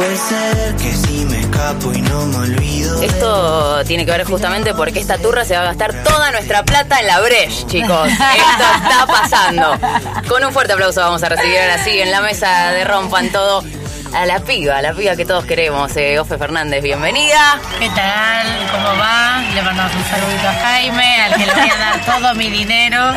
Puede ser que si me escapo y no me olvido. Esto tiene que ver justamente porque esta turra se va a gastar toda nuestra plata en la Breche, chicos. Esto está pasando. Con un fuerte aplauso vamos a recibir ahora sí en la mesa de Rompan Todo a la piba, a la piba que todos queremos. Eh, Ofe Fernández, bienvenida. ¿Qué tal? ¿Cómo va? Le mandamos un saludito a Jaime, al que le voy a dar todo mi dinero.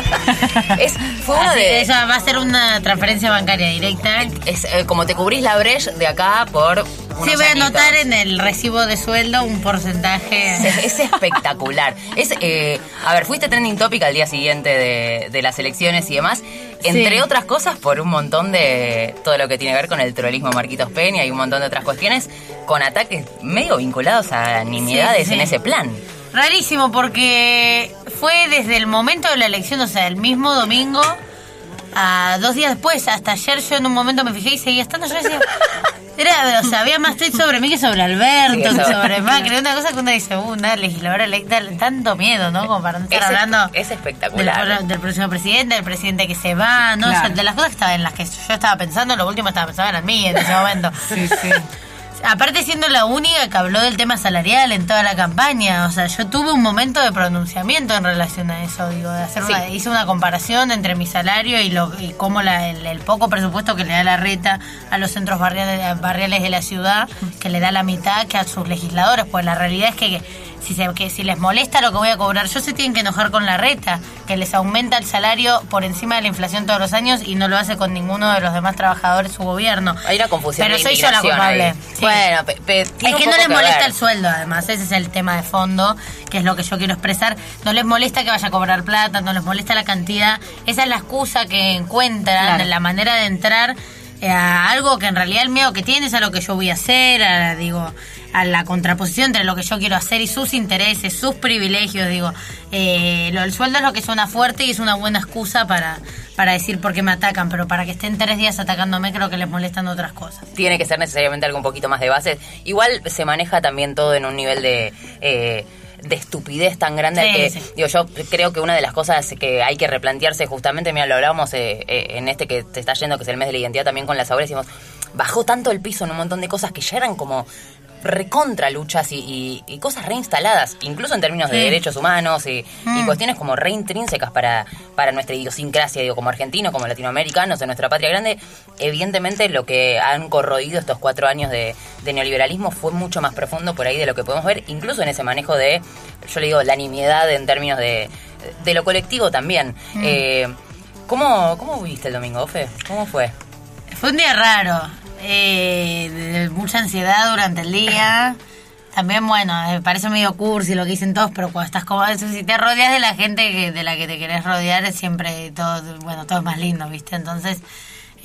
Es, fue uno Así de... que esa va a ser una transferencia bancaria directa. Es eh, como te cubrís la Breche de acá por. Sí, voy a anotar en el recibo de sueldo un porcentaje. Es, es espectacular. Es, eh, a ver, fuiste trending topic al día siguiente de, de las elecciones y demás. Entre Sí. otras cosas, por un montón de todo lo que tiene que ver con el trollismo de Marquitos Peña y un montón de otras cuestiones, con ataques medio vinculados a nimiedades Sí, sí. en ese plan. Rarísimo porque fue desde el momento de la elección, o sea, el mismo domingo, a dos días después, hasta ayer yo en un momento me fijé y seguía estando, yo decía, era, o sea, había más tweets sobre mí que sobre Alberto, Sí, que sobre Macri, una cosa que uno dice, uh, una legisladora electa, tanto miedo, ¿no? Como para no estar Es- hablando es espectacular. del próximo presidente, del presidente que se va, ¿no? O sea, Claro. de las cosas que estaba, en las que yo estaba pensando, lo último estaba pensando en mí en ese momento. Sí, sí. Aparte siendo la única que habló del tema salarial en toda la campaña, o sea, yo tuve un momento de pronunciamiento en relación a eso, digo, de hacer Sí. una, hice una comparación entre mi salario y lo y cómo la- el, el poco presupuesto que le da la reta a los centros barriales, barriales de la ciudad, que le da la mitad que a sus legisladores, pues la realidad es que, que si se, que si les molesta lo que voy a cobrar, yo se tienen que enojar con la reta, que les aumenta el salario por encima de la inflación todos los años y no lo hace con ninguno de los demás trabajadores su gobierno. Hay una confusión Pero de soy yo la culpable. Sí. Bueno, pe- pe- Es que no les molesta ver. el sueldo, además, ese es el tema de fondo, que es lo que yo quiero expresar. No les molesta que vaya a cobrar plata, no les molesta la cantidad. Esa es la excusa que encuentran, Claro. la manera de entrar eh, a algo que en realidad el miedo que tiene es a lo que yo voy a hacer, a, digo, a la contraposición entre lo que yo quiero hacer y sus intereses, sus privilegios, digo. Eh, lo, el sueldo es lo que suena fuerte y es una buena excusa para, para decir por qué me atacan, pero para que estén tres días atacándome creo que les molestan otras cosas. tiene que ser necesariamente algo un poquito más de base. Igual se maneja también todo en un nivel de... eh, de estupidez tan grande Sí, que sí. digo yo creo que una de las cosas que hay que replantearse justamente mira lo hablábamos eh, eh, en este que te está yendo que es el mes de la identidad también con las obras decimos bajó tanto el piso en un montón de cosas que ya eran como recontra luchas y, y- y cosas reinstaladas, incluso en términos de Sí. derechos humanos y, y Mm. cuestiones como reintrínsecas para, para nuestra idiosincrasia, digo, como argentinos, como latinoamericanos, en nuestra patria grande, evidentemente lo que han corroído estos cuatro años de, de neoliberalismo fue mucho más profundo por ahí de lo que podemos ver, incluso en ese manejo de, yo le digo, la nimiedad en términos de, de lo colectivo también. Eh, ¿cómo, ¿Cómo viviste el domingo, Fe? ¿Cómo fue? Fue un día raro, eh, mucha ansiedad durante el día. También, bueno, eh, parece medio cursi lo que dicen todos, pero cuando estás como si te rodeas de la gente que, de la que te querés rodear, es siempre todo, bueno, todo es más lindo, ¿viste? Entonces,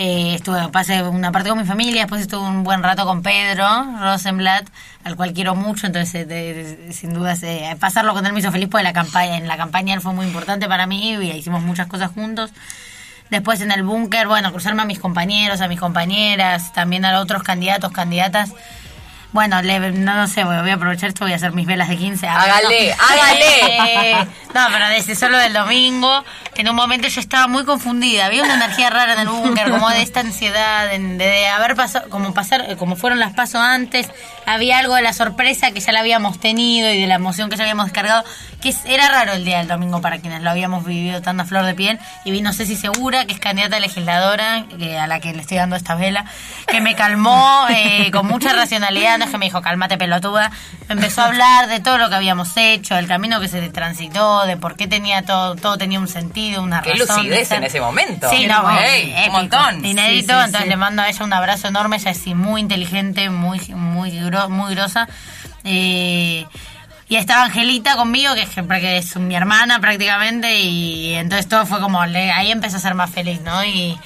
eh, estuve, pasé una parte con mi familia, después estuve un buen rato con Pedro Rosenblatt, al cual quiero mucho, entonces, eh, sin dudas, eh, pasarlo con él me hizo feliz porque la campaña, en la campaña él fue muy importante para mí y hicimos muchas cosas juntos. Después en el búnker, bueno, cruzarme a mis compañeros, a mis compañeras, también a otros candidatos, candidatas. Bueno, le- no, no sé, voy voy a aprovechar esto, voy a hacer mis velas de 15. Ah, Hágale, no. hágale. Eh, no, pero desde solo del domingo, en un momento yo estaba muy confundida. Había una energía rara en el búnker, como de esta ansiedad, de, de haber pasado, como pasar, como fueron las pasos antes. Había algo de la sorpresa que ya la habíamos tenido y de la emoción que ya habíamos descargado, que era raro el día del domingo para quienes lo habíamos vivido tan a flor de piel. Y vi, no sé si segura, que es candidata a legisladora, que- a la que le estoy dando esta vela, que me calmó eh, con mucha racionalidad, es que me dijo, cálmate pelotuda, me empezó a hablar de todo lo que habíamos hecho, el camino que se transitó, de por qué tenía todo, todo tenía un sentido, una Qué razón. de lucidez en ese momento. Sí, no, bueno, un montón. Inédito, Sí, sí, entonces sí. le mando a ella un abrazo enorme, ella es muy inteligente, muy, muy, gro- muy grosa. Eh, y estaba Angelita conmigo, que es, que es mi hermana prácticamente, y entonces todo fue como, ahí empecé a ser más feliz, ¿no? Y,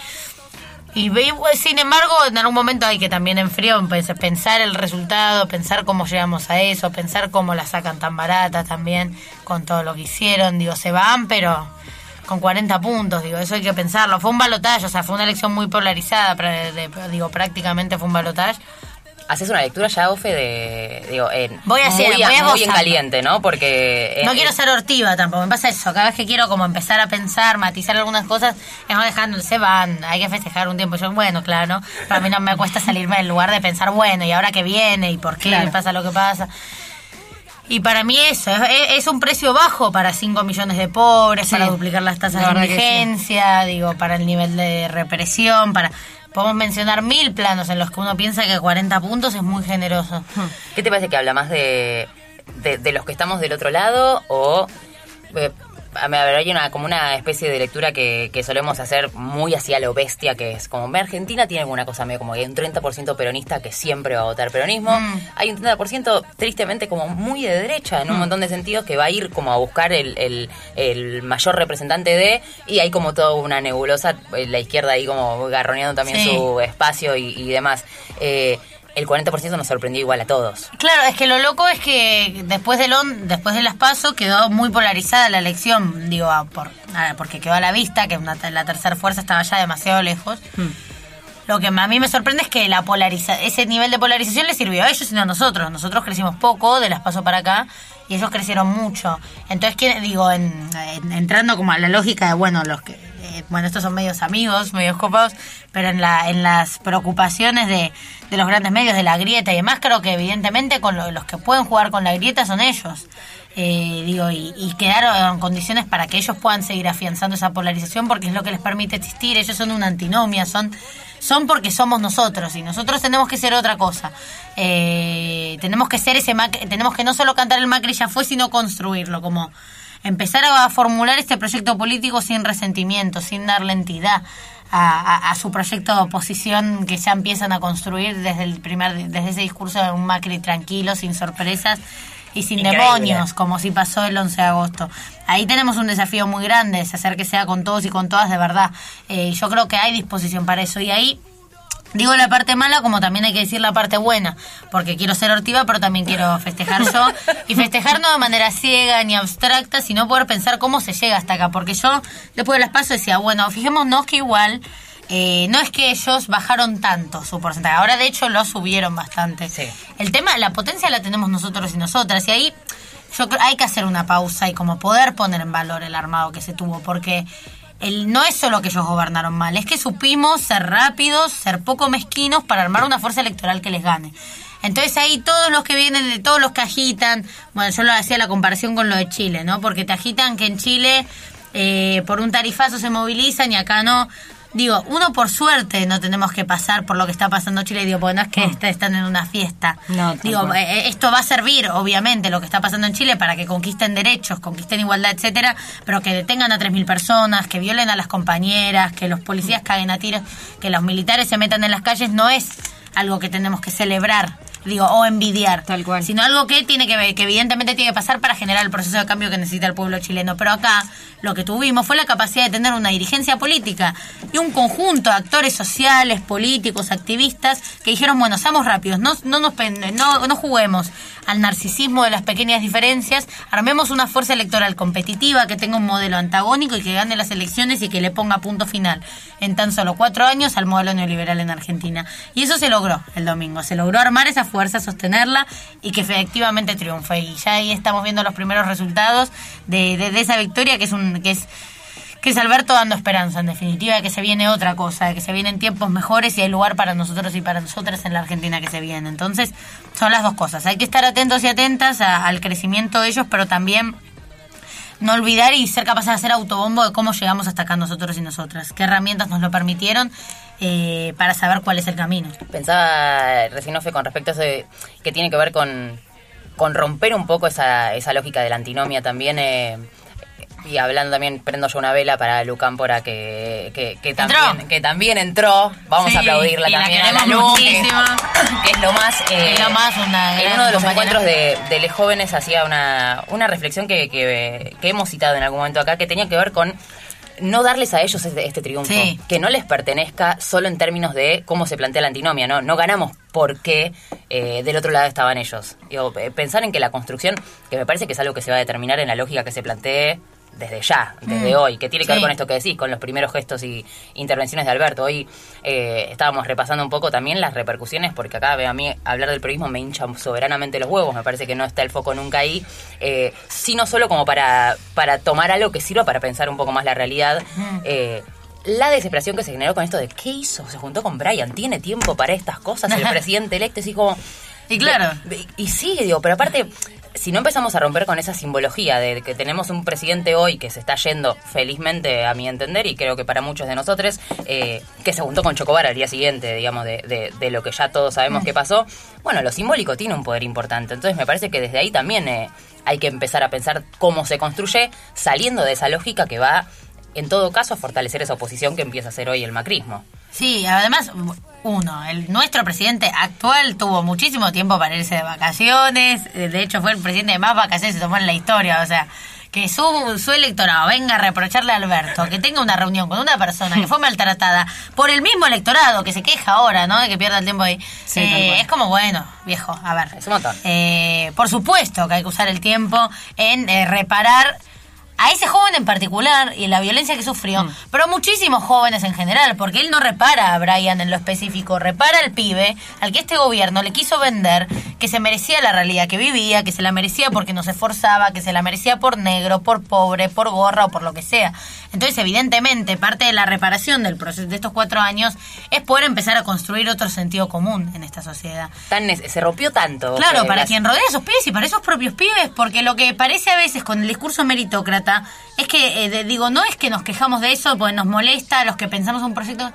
y pues, sin embargo, en algún momento hay que también en empe- pensar el resultado, pensar cómo llegamos a eso, pensar cómo la sacan tan barata también con todo lo que hicieron. Digo, se van, pero con 40 puntos, digo, eso hay que pensarlo. Fue un balotaje, o sea, fue una elección muy polarizada, digo, prácticamente fue un balotaje. Haces una lectura ya, Ofe, de. Digo, en, Voy a hacer- muy, voy a muy en caliente, ¿no? Porque. No eh, quiero eh, ser hortiva tampoco, me pasa eso. Cada vez que quiero como empezar a pensar, matizar algunas cosas, es no dejando, se van, hay que festejar un tiempo. Yo, bueno, claro, pero a mí no me cuesta salirme del lugar de pensar, bueno, ¿y ahora qué viene? ¿Y por qué Claro. pasa lo que pasa? Y para mí eso, es, es un precio bajo para 5 millones de pobres, Sí, para duplicar las tasas la de que sí. indigencia, digo, para el nivel de represión, para... Podemos mencionar mil planos en los que uno piensa que 40 puntos es muy generoso. ¿Qué te parece que habla más de, de, los que estamos del otro lado o... eh, a ver, hay una, como una especie de lectura que, que solemos hacer muy hacia lo bestia, que es como, Argentina tiene alguna cosa medio como que hay un 30% peronista que siempre va a votar peronismo, Mm. hay un 30% tristemente como muy de derecha en un montón de sentidos que va a ir como a buscar el, el, el mayor representante de, y hay como toda una nebulosa, eh, la izquierda ahí como garroneando también Sí. su espacio y, y demás. Eh, el 40% nos sorprendió igual a todos. Claro, es que lo loco es que después del on, después de las PASO quedó muy polarizada la elección, digo, a- por, a- porque quedó a la vista que una- la tercera fuerza estaba ya demasiado lejos. Lo que a mí me sorprende es que la polariza ese nivel de polarización le sirvió a ellos y no a nosotros. Nosotros crecimos poco de las PASO para acá y ellos crecieron mucho. Entonces, ¿qué- digo, en- en- entrando como a la lógica de, bueno, los que bueno, estos son medios amigos, medios copados, pero en, la, en las preocupaciones de, de los grandes medios, de la grieta y demás, creo que evidentemente con lo- los que pueden jugar con la grieta son ellos. Eh, digo, y, y quedaron en condiciones para que ellos puedan seguir afianzando esa polarización porque es lo que les permite existir. Ellos son una antinomia, son, son porque somos nosotros y nosotros tenemos que ser otra cosa. Eh, tenemos que ser ese Macri- tenemos que no solo cantar el Macri ya fue, sino construirlo, como empezar a formular este proyecto político sin resentimiento, sin darle entidad a, a- a su proyecto de oposición que ya empiezan a construir desde el primer desde ese discurso de un Macri tranquilo, sin sorpresas y sin Increíble. demonios, como si pasó el 11 de agosto. Ahí tenemos un desafío muy grande, es hacer que sea con todos y con todas de verdad. Eh, yo creo que hay disposición para eso y ahí Digo la parte mala como también hay que decir la parte buena, porque quiero ser hortiva, pero también quiero festejar yo. Y festejar no de manera ciega ni abstracta, sino poder pensar cómo se llega hasta acá. Porque yo, después de las pasos, decía, bueno, fijémonos que igual, eh, no es que ellos bajaron tanto su porcentaje. Ahora, de hecho, lo subieron bastante. Sí. El tema, la potencia la tenemos nosotros y nosotras. Y ahí yo creo hay que hacer una pausa y como poder poner en valor el armado que se tuvo, porque el, no es solo que ellos gobernaron mal, es que supimos ser rápidos, ser poco mezquinos para armar una fuerza electoral que les gane. Entonces ahí todos los que vienen, de todos los que agitan, bueno, yo lo hacía la comparación con lo de Chile, ¿no? Porque te agitan que en Chile eh, por un tarifazo se movilizan y acá no. Digo, uno por suerte no tenemos que pasar por lo que está pasando en Chile, digo, porque no es que est- están en una fiesta. No, digo, cual. eh, esto va a servir, obviamente, lo que está pasando en Chile para que conquisten derechos, conquisten igualdad, etcétera, pero que detengan a 3.000 personas, que violen a las compañeras, que los policías caguen a tiros, que los militares se metan en las calles, no es algo que tenemos que celebrar, digo, o envidiar. Tal cual. Sino algo que tiene que ver, que evidentemente tiene que pasar para generar el proceso de cambio que necesita el pueblo chileno. Pero acá lo que tuvimos fue la capacidad de tener una dirigencia política y un conjunto de actores sociales, políticos, activistas que dijeron, bueno, seamos rápidos, no, no nos no, no juguemos al narcisismo de las pequeñas diferencias, armemos una fuerza electoral competitiva que tenga un modelo antagónico y que gane las elecciones y que le ponga punto final en tan solo cuatro años al modelo neoliberal en Argentina. Y eso se logró el domingo, se logró armar esa fuerza, sostenerla y que efectivamente triunfe. Y ya ahí estamos viendo los primeros resultados de, de- de esa victoria que es un que es que es Alberto dando esperanza, en definitiva, de que se viene otra cosa, de que se vienen tiempos mejores y hay lugar para nosotros y para nosotras en la Argentina que se viene. Entonces, son las dos cosas. Hay que estar atentos y atentas a- al crecimiento de ellos, pero también no olvidar y ser capaces de hacer autobombo de cómo llegamos hasta acá nosotros y nosotras. Qué herramientas nos lo permitieron eh, para saber cuál es el camino. Pensaba recién Ofe con respecto a eso que tiene que ver con, con romper un poco esa, esa lógica de la antinomia también. eh, y hablando también, prendo yo una vela para Lu Cámpora que, que, que también, Entró. que también entró. Vamos Sí, a aplaudirla y la también a la Lu, que, muchísimo. que es lo más. eh, Es lo más, una en uno de los encuentros de, de Les Jóvenes hacía una, una reflexión que, que, que hemos citado en algún momento acá, que tenía que ver con no darles a ellos este, este triunfo, Sí. que no les pertenezca solo en términos de cómo se plantea la antinomia, ¿no? No ganamos porque eh, del otro lado estaban ellos. Digo, eh, pensar en que la construcción, que me parece que es algo que se va a determinar en la lógica que se plantee desde ya, desde Mm. hoy, que tiene que ver con esto que decís, con los primeros gestos y intervenciones de Alberto. Hoy eh, estábamos repasando un poco también las repercusiones, porque acá a mí hablar del periodismo me hincha soberanamente los huevos, me parece que no está el foco nunca ahí, eh, sino solo como para, para tomar algo que sirva para pensar un poco más la realidad. Eh, la desesperación que se generó con esto de ¿qué hizo? Se juntó con Brian, tiene tiempo para estas cosas, el presidente electo, así como... Y claro. de- y sí, digo, pero aparte, si no empezamos a romper con esa simbología de que tenemos un presidente hoy que se está yendo felizmente, a mi entender, y creo que para muchos de nosotros, eh, que se juntó con Chocobar al día siguiente, digamos, de, de- de lo que ya todos sabemos que pasó, bueno, lo simbólico tiene un poder importante. Entonces me parece que desde ahí también eh, hay que empezar a pensar cómo se construye, saliendo de esa lógica que va, en todo caso, fortalecer esa oposición que empieza a ser hoy el macrismo. Sí, además, uno, el nuestro presidente actual tuvo muchísimo tiempo para irse de vacaciones. eh, De hecho, fue el presidente de más vacaciones que se tomó en la historia. O sea, que su, su electorado venga a reprocharle a Alberto que tenga una reunión con una persona que fue maltratada por el mismo electorado que se queja ahora, ¿no? De que pierda el tiempo ahí. Sí, Eh, es como, bueno, viejo, a ver. Es un montón. Eh, por supuesto que hay que usar el tiempo en eh, reparar a ese joven en particular y la violencia que sufrió, Mm. pero a muchísimos jóvenes en general, porque él no repara a Brian en lo específico, repara al pibe al que este gobierno le quiso vender que se merecía la realidad que vivía, que se la merecía porque no se esforzaba, que se la merecía por negro, por pobre, por gorra o por lo que sea. Entonces, evidentemente, parte de la reparación del proceso de estos cuatro años es poder empezar a construir otro sentido común en esta sociedad. Tan, se rompió tanto. Claro, que para las- quien rodea a esos pibes y para esos propios pibes, porque lo que parece a veces con el discurso meritócrata es que, eh, digo, no es que nos quejamos de eso porque nos molesta a los que pensamos un proyecto.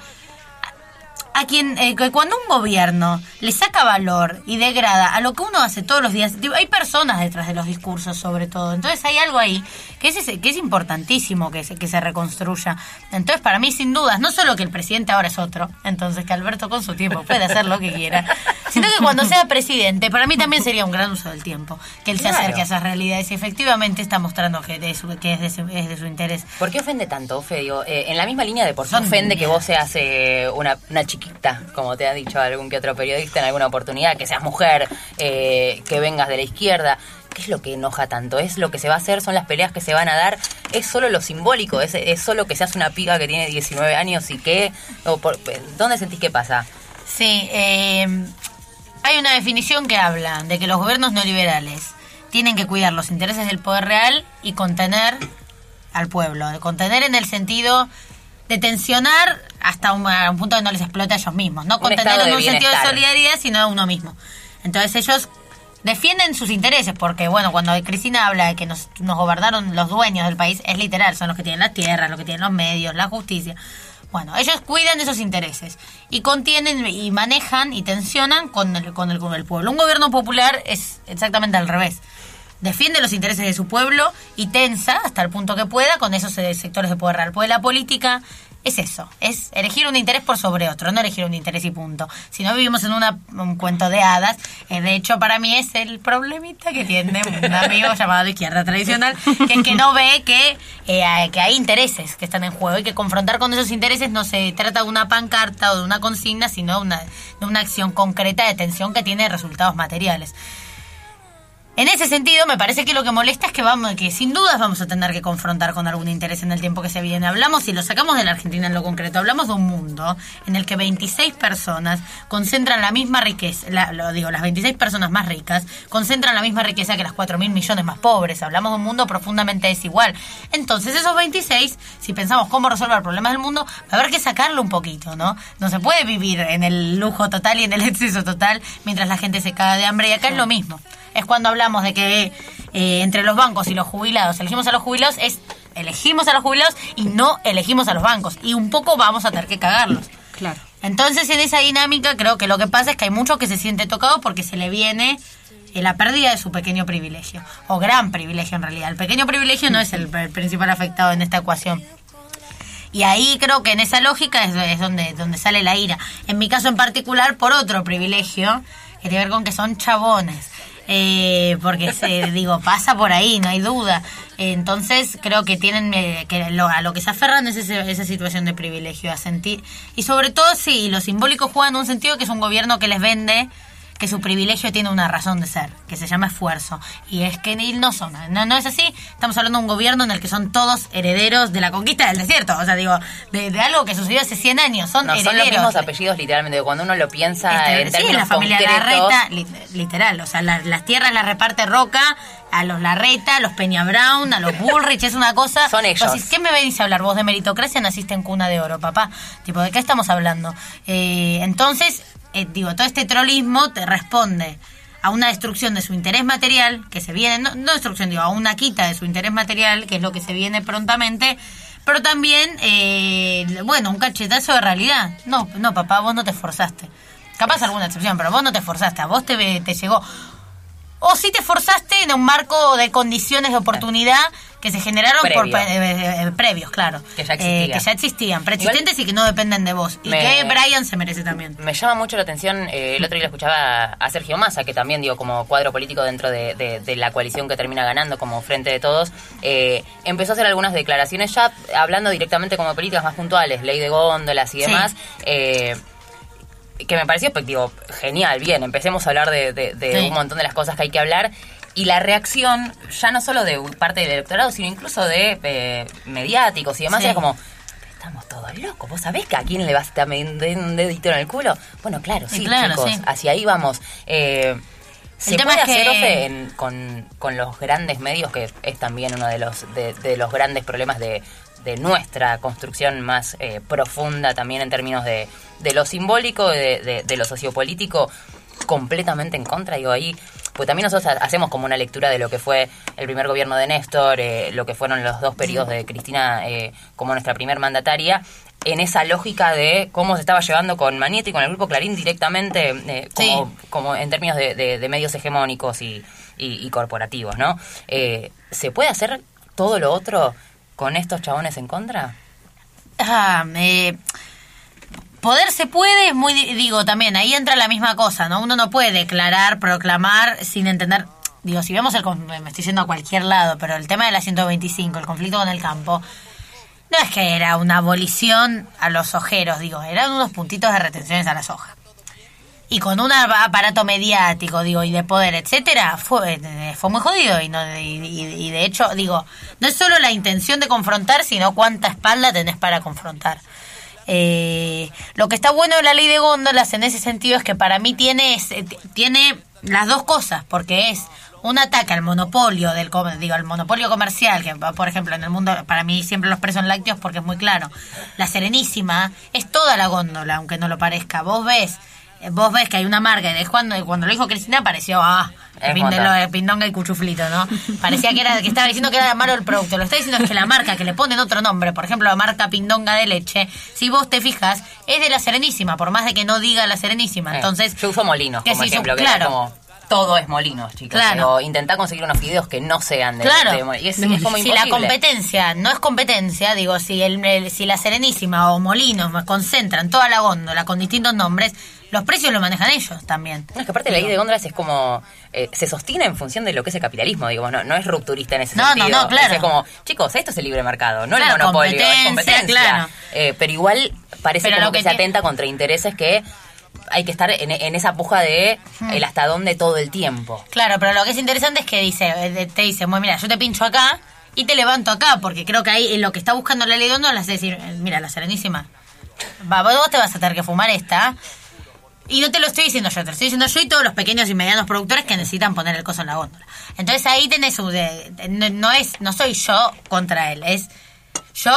A, quien, eh, que cuando un gobierno le saca valor y degrada a lo que uno hace todos los días, digo, hay personas detrás de los discursos sobre todo, entonces hay algo ahí que es, que es importantísimo que se, que se reconstruya. Entonces, para mí, sin dudas, no solo que el presidente ahora es otro, entonces que Alberto con su tiempo puede hacer lo que quiera, sino que cuando sea presidente, para mí también sería un gran uso del tiempo, que él se acerque a esas realidades y efectivamente está mostrando que, de su- que es, de su, es de su interés. ¿Por qué ofende tanto, Ofe? Digo, eh, en la misma línea de por qué ofende que vos seas eh, una, una chiquita, como te ha dicho algún que otro periodista en alguna oportunidad, que seas mujer, eh, que vengas de la izquierda. ¿Qué es lo que enoja tanto? ¿Es lo que se va a hacer? ¿Son las peleas que se van a dar? ¿Es solo lo simbólico? ¿Es, solo que seas una piga que tiene 19 años y que... o por- ¿Dónde sentís que pasa? Sí, eh, hay una definición que habla de que los gobiernos neoliberales tienen que cuidar los intereses del poder real y contener al pueblo. Contener en el sentido de tensionar hasta un, a un punto que no les explote a ellos mismos. No Un contener estado en un sentido de solidaridad, sino a uno mismo. Entonces ellos defienden sus intereses, porque bueno, cuando Cristina habla de que nos, nos gobernaron los dueños del país, es literal, son los que tienen las tierras, los que tienen los medios, la justicia. Bueno, ellos cuidan de esos intereses y contienen y manejan y tensionan con el, con el, con el pueblo. Un gobierno popular es exactamente al revés. Defiende los intereses de su pueblo y tensa hasta el punto que pueda con esos eh, sectores de poder real. Pues la política es eso, es elegir un interés por sobre otro, no elegir un interés y punto. Si no vivimos en una- un cuento de hadas, eh, de hecho para mí es el problemita que tiene un amigo llamado izquierda tradicional, que es que no ve que, eh, hay- que hay intereses que están en juego y que confrontar con esos intereses no se trata de una pancarta o de una consigna, sino una, de una acción concreta de tensión que tiene resultados materiales. En ese sentido, me parece que lo que molesta es que vamos, que sin dudas vamos a tener que confrontar con algún interés en el tiempo que se viene. Hablamos, y lo sacamos de la Argentina en lo concreto, hablamos de un mundo en el que 26 personas concentran la misma riqueza, la- lo digo, las 26 personas más ricas concentran la misma riqueza que las 4 mil millones más pobres. Hablamos de un mundo profundamente desigual. Entonces, esos 26, si pensamos cómo resolver problemas del mundo, va a haber que sacarlo un poquito, ¿no? No se puede vivir en el lujo total y en el exceso total mientras la gente se caga de hambre. Y acá es lo mismo es cuando hablamos de que eh, entre los bancos y los jubilados elegimos a los jubilados, es elegimos a los jubilados y no elegimos a los bancos. Y un poco vamos a tener que cagarlos. Claro. Entonces, en esa dinámica, creo que lo que pasa es que hay mucho que se siente tocado porque se le viene eh, la pérdida de su pequeño privilegio. O gran privilegio, en realidad. El pequeño privilegio no es el, el principal afectado en esta ecuación. Y ahí creo que en esa lógica es, es donde, donde sale la ira. En mi caso en particular, por otro privilegio, que tiene que ver con que son chabones. Eh, porque se, digo, pasa por ahí, no hay duda. Entonces creo que tienen eh, que lo, a lo que se aferran es ese- esa situación de privilegio, a sentir. Y sobre todo, sí, lo simbólico juega en un sentido que es un gobierno que les vende que su privilegio tiene una razón de ser, que se llama esfuerzo. Y es que no son, no, no es así. Estamos hablando de un gobierno en el que son todos herederos de la conquista del desierto. O sea, digo, de, algo que sucedió hace 100 años. Son herederos. Son los mismos apellidos, literalmente. Cuando uno lo piensa este, en términos sí, la familia Larreta, literal. O sea, las tierras las reparte Roca a los Larreta, a los Peña Brown, a los Bullrich, es una cosa. Son ellos. ¿Qué me venís a hablar vos de meritocracia? Naciste en cuna de oro, papá. Tipo, ¿de qué estamos hablando? Eh, entonces, eh, digo, todo este trolismo te responde a una destrucción de su interés material, que se viene, no, no destrucción, digo, a una quita de su interés material, que es lo que se viene prontamente, pero también, eh, bueno, un cachetazo de realidad. No, no, papá, vos no te esforzaste. Capaz alguna excepción, pero vos no te esforzaste, a vos te, te llegó o si te forzaste en un marco de condiciones de oportunidad que se generaron por eh, eh, previos, claro. Que ya existían. Eh, que ya existían, preexistentes y que no dependen de vos. Y que Brian se merece también. Me llama mucho la atención, el otro día escuchaba a Sergio Massa, que también dio como cuadro político dentro de, la coalición que termina ganando como Frente de Todos, empezó a hacer algunas declaraciones ya hablando directamente como políticas más puntuales, ley de góndolas y demás que me pareció pues, digo, genial, bien, empecemos a hablar de, un montón de las cosas que hay que hablar. Y la reacción, ya no solo de parte del electorado, sino incluso de eh, mediáticos y demás, era como, estamos todos locos. ¿Vos sabés que a quién le vas a metiendo un dedito en el culo? Bueno, claro, sí, chicos, hacia ahí vamos. Eh, se puede hacer con, con, los grandes medios, que es también uno de los, de los grandes problemas de, de nuestra construcción más eh, profunda también en términos de, de lo simbólico, de, de, lo sociopolítico, completamente en contra. Digo, ahí, pues también nosotros hacemos como una lectura de lo que fue el primer gobierno de Néstor, eh, lo que fueron los dos periodos de Cristina eh, como nuestra primer mandataria, en esa lógica de cómo se estaba llevando con Manieto y con el grupo Clarín directamente, como, como en términos de, medios hegemónicos y, y, y corporativos, ¿no? ¿Se puede hacer todo lo otro con estos chabones en contra? Ah, poder se puede, es muy, digo, también, ahí entra la misma cosa, ¿no? Uno no puede declarar, proclamar sin entender, digo, si vemos el, me estoy yendo a cualquier lado, pero el tema de la 125, el conflicto con el campo, no es que era una abolición a los ojeros, digo, eran unos puntitos de retenciones a las hojas y con un aparato mediático, digo, y de poder, etcétera, fue, eh, fue muy jodido. Y, no, y, de hecho, digo, no es solo la intención de confrontar, sino cuánta espalda tenés para confrontar. Eh, lo que está bueno de la ley de góndolas en ese sentido es que para mí tiene, eh, tiene las dos cosas, porque es un ataque al monopolio del digo al monopolio comercial que por ejemplo en el mundo para mí siempre los presos en lácteos porque es muy claro la Serenísima es toda la góndola aunque no lo parezca vos ves vos ves que hay una marca, y cuando, cuando lo dijo Cristina pareció, ah, el pindonga y cuchuflito, ¿no? Parecía que era que estaba diciendo que era malo el producto. Lo está diciendo es que la marca que le ponen otro nombre, por ejemplo, la marca pindonga de leche, si vos te fijas, es de la Serenísima, por más de que no diga la Serenísima. Eh, Entonces, yo uso molinos como ejemplo, que claro. como todo es molinos, chicos. Claro. intentar conseguir unos videos que no sean de, claro. y es, como si la competencia no es competencia, digo, si el, si la Serenísima o Molinos concentran toda la góndola con distintos nombres, los precios los manejan ellos también. No, es que aparte la ley de góndolas es como. Eh, se sostiene en función de lo que es el capitalismo, digo, no, no es rupturista en ese sentido. No, no, claro. Es como, chicos, esto es el libre mercado, no el monopolio, es competencia. Claro. Eh, pero igual parece como que, se atenta contra intereses que hay que estar en, esa puja de hmm. el hasta dónde todo el tiempo. Claro, pero lo que es interesante es que dice, eh, te dice, bueno, mira, yo te pincho acá y te levanto acá, porque creo que ahí lo que está buscando la ley de góndolas es decir, mira, la serenísima, va, vos te vas a tener que fumar esta y no te lo estoy diciendo yo, te lo estoy diciendo yo y todos los pequeños y medianos productores que necesitan poner el coso en la góndola. Entonces ahí tenés un... no, es, no soy yo contra él, es yo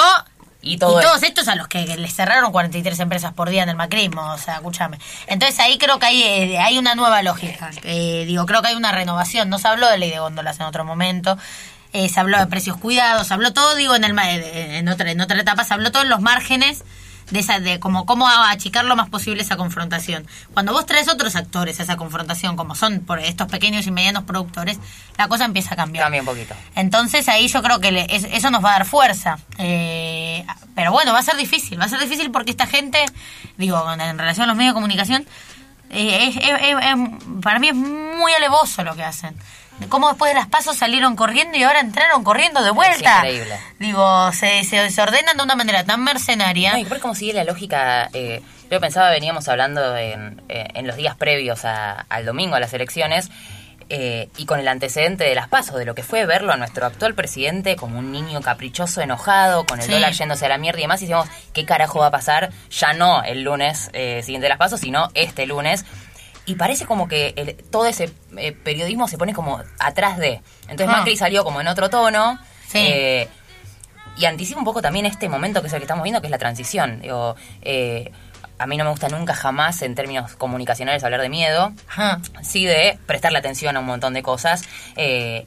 y, todos estos a los que les cerraron 43 empresas por día en el macrismo, o sea, escúchame. Entonces ahí creo que hay, eh, hay una nueva lógica. Eh, digo, creo que hay una renovación. No se habló de ley de góndolas en otro momento. Eh, se habló de precios cuidados, se habló todo, digo, en, el, en, otra, en otra etapa, se habló todo en los márgenes de esa de como cómo achicar lo más posible esa confrontación. Cuando vos traes otros actores a esa confrontación, como son por estos pequeños y medianos productores, la cosa empieza a cambiar. Cambia un poquito. Entonces ahí yo creo que eso nos va a dar fuerza. Eh, pero bueno, va a ser difícil, va a ser difícil porque esta gente, digo, en relación a los medios de comunicación, eh, para mí es muy alevoso lo que hacen. Cómo después de las pasos salieron corriendo y ahora entraron corriendo de vuelta. increíble. Digo, se, se desordenan de una manera tan mercenaria. No, y por cómo sigue la lógica. eh, yo pensaba, veníamos hablando en, eh, en los días previos a- al domingo, a las elecciones, eh, y con el antecedente de las pasos, de lo que fue verlo a nuestro actual presidente como un niño caprichoso, enojado, con el Sí. dólar yéndose a la mierda y demás, y decíamos, ¿qué carajo va a pasar? Ya no el lunes eh, siguiente de las pasos, sino este lunes. Y parece como que el- todo ese eh, periodismo se pone como atrás de. Entonces Ah. Macri salió como en otro tono. Sí. eh, y anticipa un poco también este momento que es el que estamos viendo, que es la transición. Digo, eh, a mí no me gusta nunca jamás en términos comunicacionales hablar de miedo, Ajá. sí de prestarle atención a un montón de cosas. eh,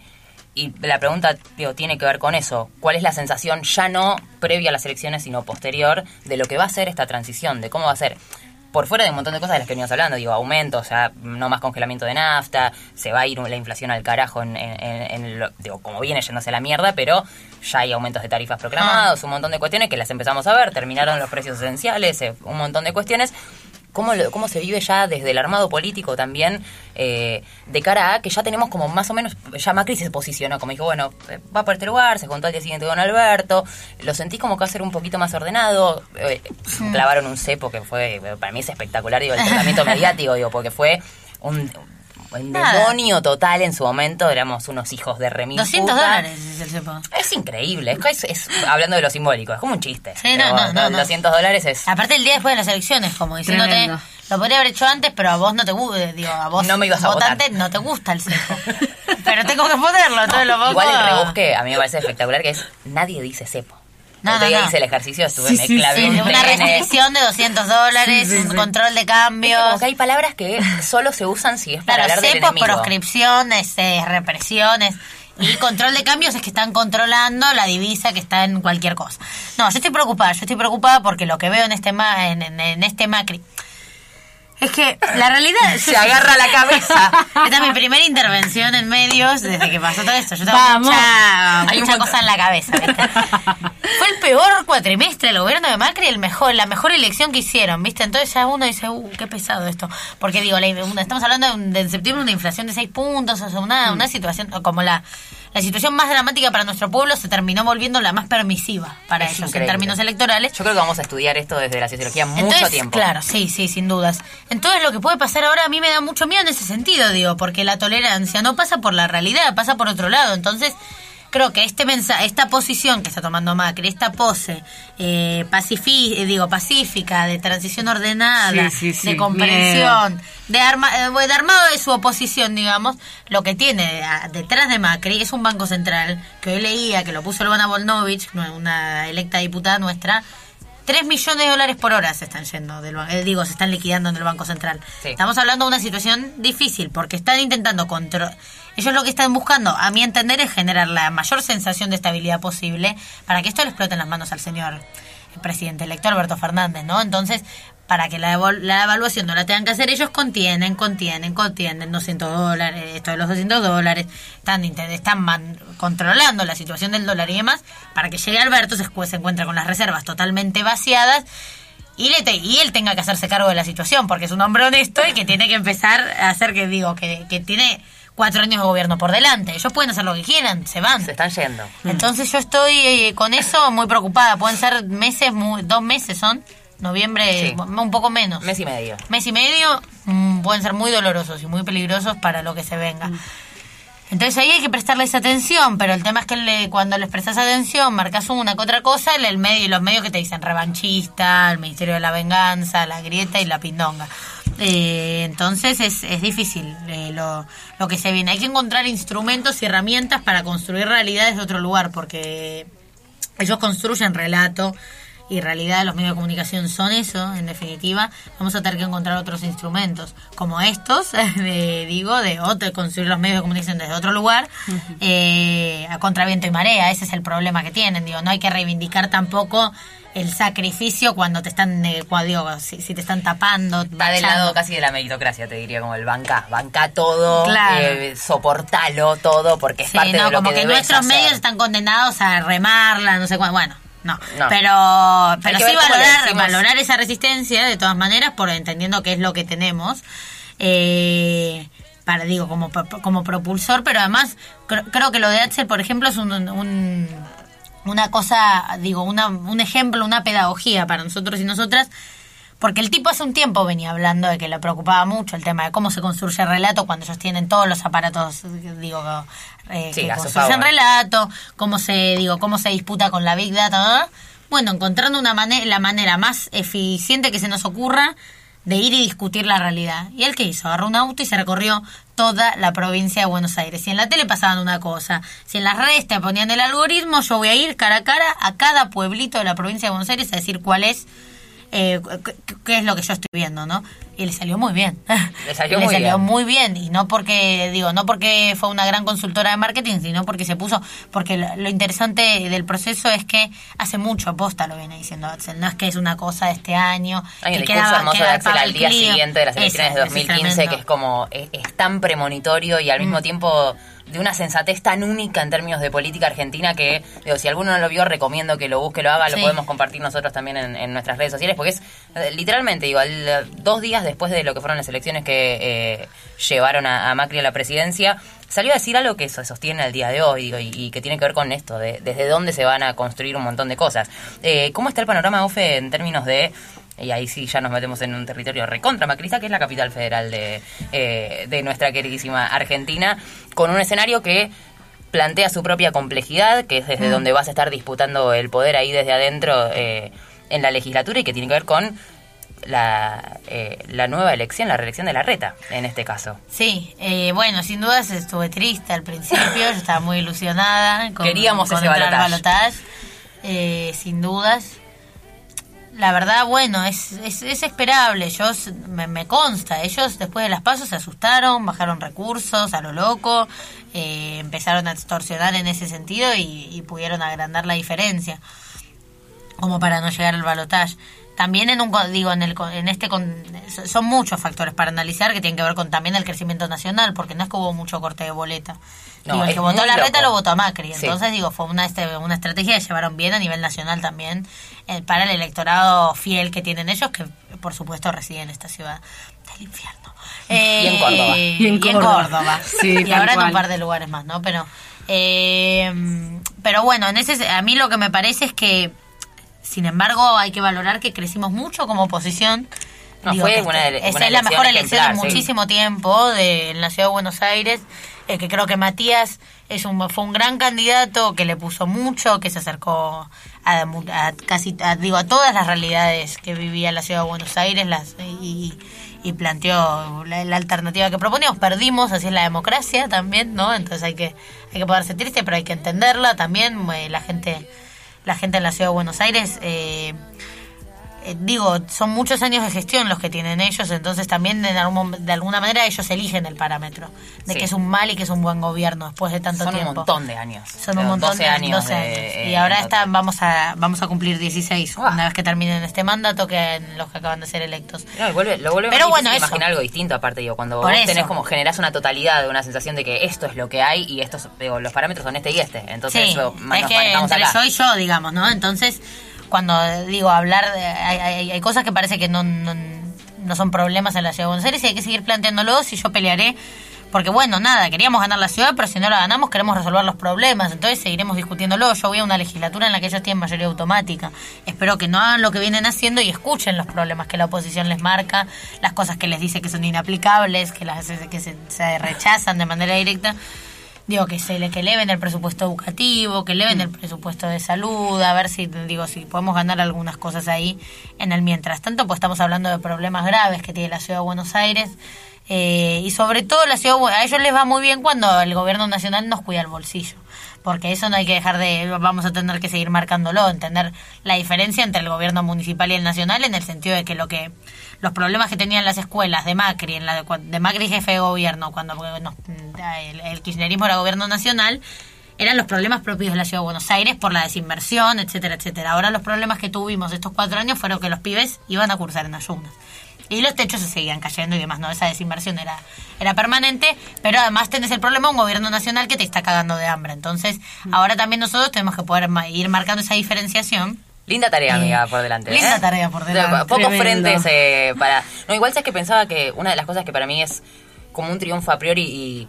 y la pregunta digo, tiene que ver con eso. ¿Cuál es la sensación ya no previa a las elecciones, sino posterior, de lo que va a ser esta transición, de cómo va a ser? Por fuera de un montón de cosas de las que venimos hablando, digo, aumento, o sea, no más congelamiento de nafta, se va a ir la inflación al carajo, en, en- en- en lo- digo, como viene yéndose a la mierda, pero ya hay aumentos de tarifas programados, un montón de cuestiones que las empezamos a ver, terminaron los precios esenciales, eh, un montón de cuestiones. ¿Cómo, lo- ¿Cómo se vive ya desde el armado político también eh, de cara a que ya tenemos como más o menos, ya Macri se posicionó, como dijo, bueno, eh, va por este lugar, se juntó al día siguiente con Alberto, lo sentí como que va a ser un poquito más ordenado, eh, clavaron un cepo que fue, para mí es espectacular, digo, el tratamiento mediático, digo, porque fue un, un Nada. demonio total en su momento, éramos unos hijos de remil 200 puta. dólares es el cepo. Es increíble, es, es- es- hablando de lo simbólico, es como un chiste. Sí, no, Pero, no, no, no. 200 dólares es... Aparte el día después de las elecciones, como diciéndote, Tremendo. lo podría haber hecho antes, pero a vos no te gusta, digo, a vos No me ibas a votante votar. no te gusta el cepo. pero tengo que ponerlo, entonces lo pongo. Igual el rebusque a mí me parece espectacular que es nadie dice cepo. No, no, hice el ejercicio estuve, Sí, me sí, clavé sí, un una restricción de 200 dólares, un control de cambios. como que hay palabras que solo se usan si es para Claro, hablar del enemigo. proscripciones, eh, represiones. Y control de cambios es que están controlando la divisa que está en cualquier cosa. No, yo estoy preocupada, yo estoy preocupada porque lo que veo en este ma en, en- en este Macri es que la realidad Se agarra la cabeza. Esta es mi primera intervención en medios desde que pasó todo esto. Yo tengo Vamos. mucha, Hay mucha cosa en la cabeza. ¿viste? Fue el peor cuatrimestre del gobierno de Macri, el mejor, la mejor elección que hicieron, ¿viste? Entonces ya uno dice, uh, qué pesado esto. Porque digo, la- estamos hablando de en septiembre una inflación de 6 puntos, o sea, una, Mm. una situación como la... La situación más dramática para nuestro pueblo se terminó volviendo la más permisiva para Es ellos en términos electorales. Yo creo que vamos a estudiar esto desde la sociología mucho Entonces, tiempo. Claro, sí, sí, sin dudas. Entonces lo que puede pasar ahora a mí me da mucho miedo en ese sentido, digo, porque la tolerancia no pasa por la realidad, pasa por otro lado. Entonces creo que este mensaje, esta posición que está tomando Macri, esta pose eh, eh, digo, pacífica, de transición ordenada, Sí, sí, sí, de comprensión, de, arma, eh, de armado de su oposición, digamos, lo que tiene a- detrás de Macri es un banco central que hoy leía que lo puso Luana Volnovich, una electa diputada nuestra, 3 millones de dólares por hora se están yendo del banco, digo, se están liquidando en el Banco Central. Sí. Estamos hablando de una situación difícil porque están intentando controlar. Ellos lo que están buscando, a mi entender, es generar la mayor sensación de estabilidad posible para que esto le explote en las manos al señor el presidente electo Alberto Fernández, ¿no? Entonces, para que la, la evaluación no la tengan que hacer ellos, contienen, contienen, contienen 200 dólares, esto de los 200 dólares, están, están man- controlando la situación del dólar y demás, para que llegue Alberto, se, se encuentra con las reservas totalmente vaciadas y, le te- y él tenga que hacerse cargo de la situación, porque es un hombre honesto y que tiene que empezar a hacer que, digo, que, que tiene cuatro años de gobierno por delante. Ellos pueden hacer lo que quieran, se van. Se están yendo. Entonces yo estoy eh, con eso muy preocupada. Pueden ser meses, muy- dos meses son, noviembre, Sí. un poco menos. Mes y medio. Mes y medio mm, pueden ser muy dolorosos y muy peligrosos para lo que se venga. Entonces ahí hay que prestarles atención, pero el tema es que le- cuando les prestas atención, marcas una que otra cosa, el, el medio, los medios que te dicen revanchista, el Ministerio de la Venganza, la grieta y la pindonga. Eh, entonces es, es difícil eh, lo, lo que se viene. Hay que encontrar instrumentos y herramientas para construir realidades de otro lugar, porque ellos construyen relato y realidad los medios de comunicación son eso, en definitiva, vamos a tener que encontrar otros instrumentos, como estos, de, digo, de otro, construir los medios de comunicación desde otro lugar, eh, a contraviento y marea, ese es el problema que tienen, digo, no hay que reivindicar tampoco el sacrificio cuando te están, eh, cua- digo, si, si te están tapando, Está del lado casi de la meritocracia, te diría, como el banca. Banca todo, Claro. eh, soportalo todo, porque es Sí, parte no, de lo como que, nuestros hacer. medios están condenados a remarla, no sé cuándo. Bueno, no. No. Pero, pero sí valorar, valorar esa resistencia de todas maneras, por entendiendo qué es lo que tenemos. Eh, para digo como como propulsor pero además creo que lo de Axel por ejemplo es un, un una cosa digo una, un ejemplo una pedagogía para nosotros y nosotras porque el tipo hace un tiempo venía hablando de que le preocupaba mucho el tema de cómo se construye el relato cuando ellos tienen todos los aparatos, digo, eh, que construyen relato, cómo se, digo, cómo se disputa con la Big Data. Bueno, encontrando una manera, la manera más eficiente que se nos ocurra de ir y discutir la realidad. ¿Y él qué hizo? Agarró un auto y se recorrió toda la provincia de Buenos Aires. Si en la tele pasaban una cosa, si en las redes te ponían el algoritmo, yo voy a ir cara a cara a cada pueblito de la provincia de Buenos Aires a decir cuál es eh, qué es lo que yo estoy viendo, ¿no? Y le salió muy bien. Le salió, muy, salió bien. muy bien. Y no porque, digo, no porque fue una gran consultora de marketing, sino porque se puso, porque lo, interesante del proceso es que hace mucho aposta lo viene diciendo Axel. No es que es una cosa de este año. Hay un discurso hermoso de Axel al día siguiente de las elecciones de 2015 que es como, es, tan premonitorio y al mismo mm. tiempo de una sensatez tan única en términos de política argentina que, digo, si alguno no lo vio, recomiendo que lo busque, lo haga, lo podemos compartir nosotros también en, nuestras redes sociales, porque es eh, literalmente, digo, dos días después de lo que fueron las elecciones que eh, llevaron a, Macri a la presidencia, salió a decir algo que se sostiene al día de hoy digo, y, que tiene que ver con esto, de desde dónde se van a construir un montón de cosas. Eh, ¿Cómo está el panorama, Ofe, en términos de y ahí sí ya nos metemos en un territorio recontra macrista, que es la capital federal de, eh, de nuestra queridísima Argentina, con un escenario que plantea su propia complejidad, que es desde mm. donde vas a estar disputando el poder ahí desde adentro eh, en la legislatura y que tiene que ver con la, eh, la nueva elección, la reelección de la reta, en este caso. Sí, bueno, sin dudas estuve triste al principio, yo estaba muy ilusionada con, Queríamos ese balotaje. sin dudas la verdad, bueno, es, es, esperable. Ellos, me, consta, ellos después de las pasos se asustaron, bajaron recursos a lo loco, eh, empezaron a extorsionar en ese sentido y, pudieron agrandar la diferencia, como para no llegar al balotaje. También en un digo en el en este son muchos factores para analizar que tienen que ver con también el crecimiento nacional, porque no es que hubo mucho corte de boleta. No, el que votó la reta lo votó a Macri. Entonces, digo, fue una, este, una estrategia que llevaron bien a nivel nacional también eh, para el electorado fiel que tienen ellos, que por supuesto reside en esta ciudad del infierno. y en Córdoba. Eh, y en Córdoba. y ahora en un par de lugares más, ¿no? Pero, eh, pero bueno, en ese, a mí lo que me parece es que, sin embargo, hay que valorar que crecimos mucho como oposición. No, fue una, es la mejor elección en muchísimo tiempo de, en la ciudad de Buenos Aires. Eh, que creo que Matías es un, fue un gran candidato que le puso mucho, que se acercó a, casi digo a todas las realidades que vivía la ciudad de Buenos Aires las y, planteó la, alternativa que proponíamos perdimos así es la democracia también no entonces hay que hay que poderse triste pero hay que entenderla también eh, la gente la gente en la ciudad de Buenos Aires eh, eh, digo, son muchos años de gestión los que tienen ellos, entonces también de, de alguna manera ellos eligen el parámetro de que es un mal y que es un buen gobierno después de tanto tiempo. Son un montón de años. Son un montón de años. y ahora está, vamos a vamos a cumplir 16 una vez que terminen este mandato que los que acaban de ser electos. No, vuelve, lo vuelve Pero bueno, imaginar algo distinto aparte, digo, cuando vos tenés como generás una totalidad, una sensación de que esto es lo que hay y estos digo, los parámetros son este y este. Entonces, sí, es que entre yo y yo, digamos, ¿no? Entonces, cuando digo hablar, hay, hay, cosas que parece que no, no, son problemas en la ciudad de Buenos Aires y hay que seguir planteándolos y yo pelearé. Porque bueno, nada, queríamos ganar la ciudad, pero si no la ganamos queremos resolver los problemas, entonces seguiremos discutiéndolo. Yo voy a una legislatura en la que ellos tienen mayoría automática. Espero que no hagan lo que vienen haciendo y escuchen los problemas que la oposición les marca, las cosas que les dice que son inaplicables, que, las, que se, se rechazan de manera directa digo que se le que eleven el presupuesto educativo, que eleven el presupuesto de salud, a ver si digo si podemos ganar algunas cosas ahí en el mientras tanto, pues estamos hablando de problemas graves que tiene la ciudad de Buenos Aires. Eh, y sobre todo la ciudad a ellos les va muy bien cuando el gobierno nacional nos cuida el bolsillo porque eso no hay que dejar de vamos a tener que seguir marcándolo entender la diferencia entre el gobierno municipal y el nacional en el sentido de que lo que los problemas que tenían las escuelas de Macri, en la de, Macri jefe de gobierno, cuando el, kirchnerismo era gobierno nacional, eran los problemas propios de la ciudad de Buenos Aires por la desinversión, etcétera, etcétera. Ahora los problemas que tuvimos estos cuatro años fueron que los pibes iban a cursar en ayunas. Y los techos se seguían cayendo y demás, ¿no? Esa desinversión era, era permanente, pero además tenés el problema de un gobierno nacional que te está cagando de hambre. Entonces, ahora también nosotros tenemos que poder ir marcando esa diferenciación Linda tarea, amiga, por delante. Linda ¿eh? tarea por delante. Pocos frentes eh, para... No, igual sabes que pensaba que una de las cosas que para mí es como un triunfo a priori y,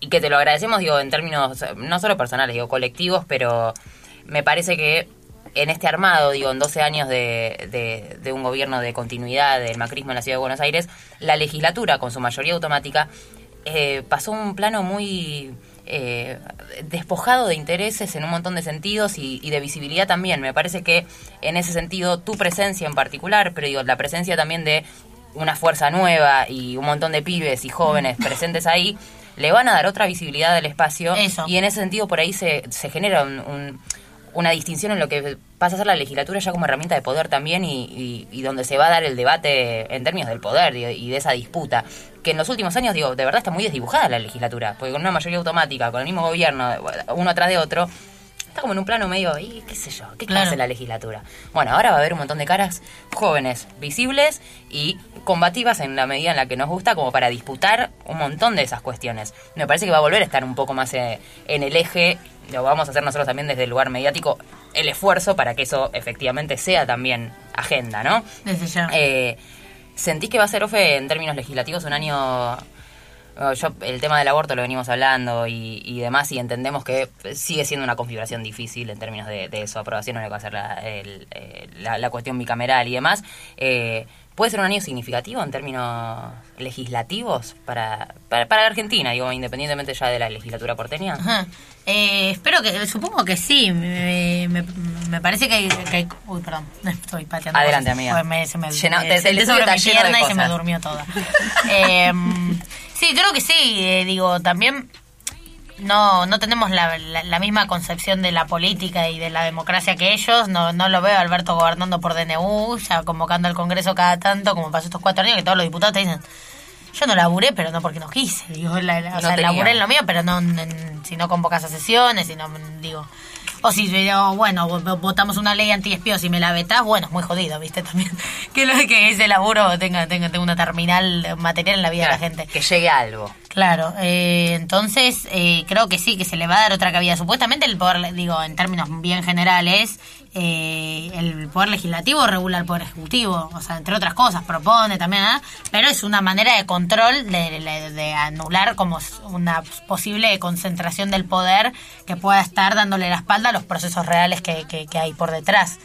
y que te lo agradecemos, digo, en términos no solo personales, digo, colectivos, pero me parece que en este armado, digo, en 12 años de, de, de un gobierno de continuidad del macrismo en la ciudad de Buenos Aires, la legislatura, con su mayoría automática, eh, pasó un plano muy eh, despojado de intereses en un montón de sentidos y, y, de visibilidad también. Me parece que en ese sentido tu presencia en particular, pero digo, la presencia también de una fuerza nueva y un montón de pibes y jóvenes presentes ahí, le van a dar otra visibilidad al espacio Eso. y en ese sentido por ahí se, se genera un, un, una distinción en lo que pasa a ser la legislatura ya como herramienta de poder también y, y, y donde se va a dar el debate en términos del poder y, y de esa disputa. Que en los últimos años, digo, de verdad está muy desdibujada la legislatura, porque con una mayoría automática, con el mismo gobierno, uno atrás de otro, está como en un plano medio, y qué sé yo, ¿qué claro. hace la legislatura? Bueno, ahora va a haber un montón de caras jóvenes, visibles y combativas en la medida en la que nos gusta, como para disputar un montón de esas cuestiones. Me parece que va a volver a estar un poco más en el eje, lo vamos a hacer nosotros también desde el lugar mediático, el esfuerzo para que eso efectivamente sea también agenda, ¿no? Desde ya. Eh, ¿Sentís que va a ser, Ofe, en términos legislativos, un año... Yo, el tema del aborto lo venimos hablando y, y, demás, y entendemos que sigue siendo una configuración difícil en términos de, de su aprobación, no le va a ser la, el, la, la, cuestión bicameral y demás. Eh, ¿Puede ser un año significativo en términos legislativos para, para, para Argentina, digo, independientemente ya de la legislatura porteña? Ajá. Eh, espero que, supongo que sí. Me, me, me parece que hay, que hay, Uy, perdón, estoy pateando. Adelante, cosas. amiga. Me, se me, te, te sobre mi pierna y se me durmió toda. eh, sí, creo que sí. Eh, digo, también no no tenemos la, la, la, misma concepción de la política y de la democracia que ellos. No, no lo veo a Alberto gobernando por DNU, ya convocando al Congreso cada tanto, como pasó estos cuatro años, que todos los diputados te dicen yo no laburé, pero no porque no quise. Digo, la, la, o no sea, laburé en lo mío, pero no en, si no convocas a sesiones, si no, digo... O si yo, bueno, votamos una ley anti-espíos y me la vetás, bueno, es muy jodido, ¿viste? También que, lo, que ese laburo tenga, tenga, tenga una terminal material en la vida claro, de la gente. Que llegue a algo. Claro, eh, entonces eh, creo que sí, que se le va a dar otra cabida. Supuestamente el poder, digo, en términos bien generales, eh, el poder legislativo regula el poder ejecutivo, o sea, entre otras cosas, propone también, ¿eh? pero es una manera de control de, anular como una posible concentración del poder que pueda estar dándole la espalda a los procesos reales que, hay por detrás.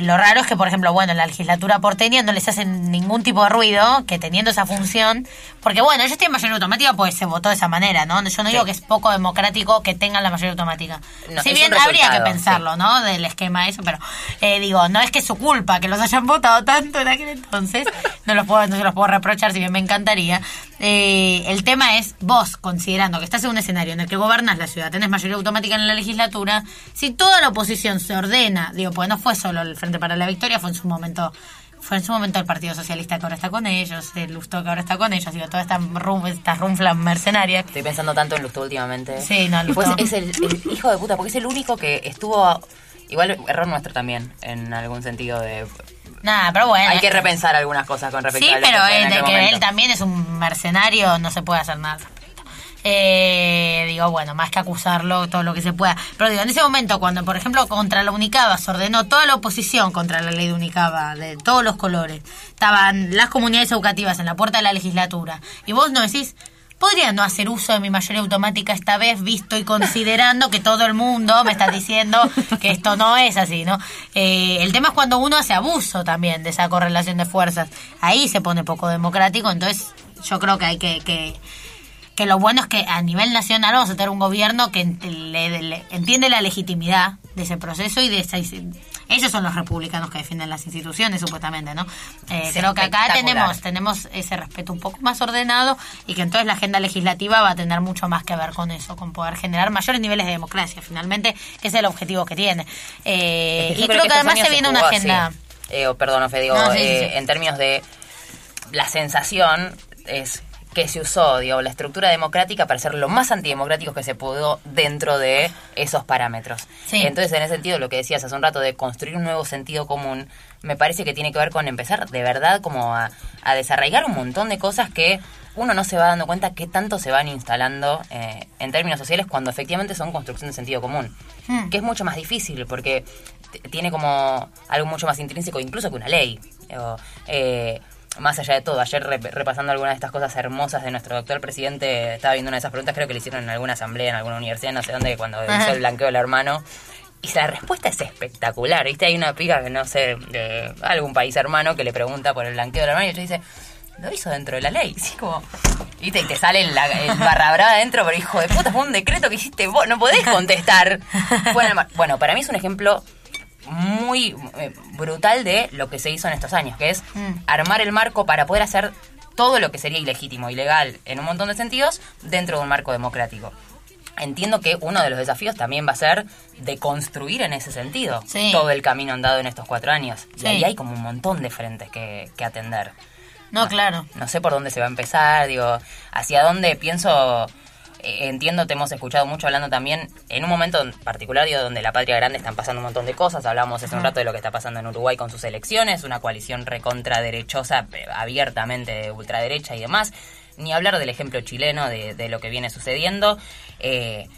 Lo raro es que, por ejemplo, bueno, en la legislatura porteña no les hacen ningún tipo de ruido, que teniendo esa función, porque bueno, ellos tienen mayoría automática, pues se votó de esa manera, ¿no? Yo no sí. digo que es poco democrático que tengan la mayoría automática. No, si bien habría que pensarlo, sí. ¿no? Del esquema eso, pero eh, digo, no es que es su culpa que los hayan votado tanto en aquel entonces, no, los puedo, no se los puedo reprochar, si bien me encantaría. Eh, el tema es, vos, considerando que estás en un escenario en el que gobernas la ciudad, tenés mayoría automática en la legislatura, si toda la oposición se ordena, digo, pues no fue solo el Frente para la Victoria, fue en su momento fue en su momento el Partido Socialista que ahora está con ellos, el Lustó que ahora está con ellos, digo, todas estas rum, esta runflas mercenarias. Estoy pensando tanto en Lustó últimamente. Sí, no, Lustó. Pues es el, el, hijo de puta, porque es el único que estuvo, igual error nuestro también, en algún sentido de... Nada, pero bueno. Hay que repensar algunas cosas con respecto sí, a lo pero que, de en que él también es un mercenario, no se puede hacer nada. Eh, digo, bueno, más que acusarlo, todo lo que se pueda. Pero digo, en ese momento, cuando, por ejemplo, contra la Unicaba se ordenó toda la oposición contra la ley de Unicaba, de todos los colores, estaban las comunidades educativas en la puerta de la legislatura, y vos no decís, podría no hacer uso de mi mayoría automática esta vez, visto y considerando que todo el mundo me está diciendo que esto no es así, ¿no? Eh, el tema es cuando uno hace abuso también de esa correlación de fuerzas. Ahí se pone poco democrático, entonces yo creo que hay que, que que lo bueno es que a nivel nacional vamos a tener un gobierno que le, le, entiende la legitimidad de ese proceso y de esa, ellos son los republicanos que defienden las instituciones supuestamente no eh, creo que acá tenemos tenemos ese respeto un poco más ordenado y que entonces la agenda legislativa va a tener mucho más que ver con eso con poder generar mayores niveles de democracia finalmente que es el objetivo que tiene. Eh, y creo que, que además se viene una agenda eh, perdón Fe, digo no, sí, sí, sí. en términos de la sensación es que se usó, digo, la estructura democrática para ser lo más antidemocráticos que se pudo dentro de esos parámetros. Sí. Entonces, en ese sentido, lo que decías hace un rato de construir un nuevo sentido común, me parece que tiene que ver con empezar de verdad como a, a desarraigar un montón de cosas que uno no se va dando cuenta qué tanto se van instalando eh, en términos sociales cuando efectivamente son construcción de sentido común. Hmm. Que es mucho más difícil porque tiene como algo mucho más intrínseco incluso que una ley. Eh, más allá de todo, ayer rep- repasando algunas de estas cosas hermosas de nuestro doctor presidente, estaba viendo una de esas preguntas, creo que le hicieron en alguna asamblea, en alguna universidad, no sé dónde, cuando Ajá. hizo el blanqueo del hermano. Y la respuesta es espectacular, ¿viste? Hay una pica que no sé, de algún país hermano que le pregunta por el blanqueo del hermano y ella dice, lo hizo dentro de la ley. Sí, como, ¿viste? Y te sale el, el barra brava adentro, pero hijo de puta, fue un decreto que hiciste vos, no podés contestar. Mar- bueno, para mí es un ejemplo muy eh, brutal de lo que se hizo en estos años, que es Mm. armar el marco para poder hacer todo lo que sería ilegítimo, ilegal, en un montón de sentidos, dentro de un marco democrático. Entiendo que uno de los desafíos también va a ser de construir en ese sentido Sí. todo el camino andado en estos cuatro años. Y ahí hay como un montón de frentes que, que atender. No, claro. No sé por dónde se va a empezar, digo, hacia dónde pienso, entiendo, te hemos escuchado mucho hablando también, en un momento en particular, digo, donde la patria grande están pasando un montón de cosas, hablamos hace un rato de lo que está pasando en Uruguay con sus elecciones, una coalición recontra derechosa, eh, abiertamente de ultraderecha y demás, ni hablar del ejemplo chileno de, de lo que viene sucediendo. Eh,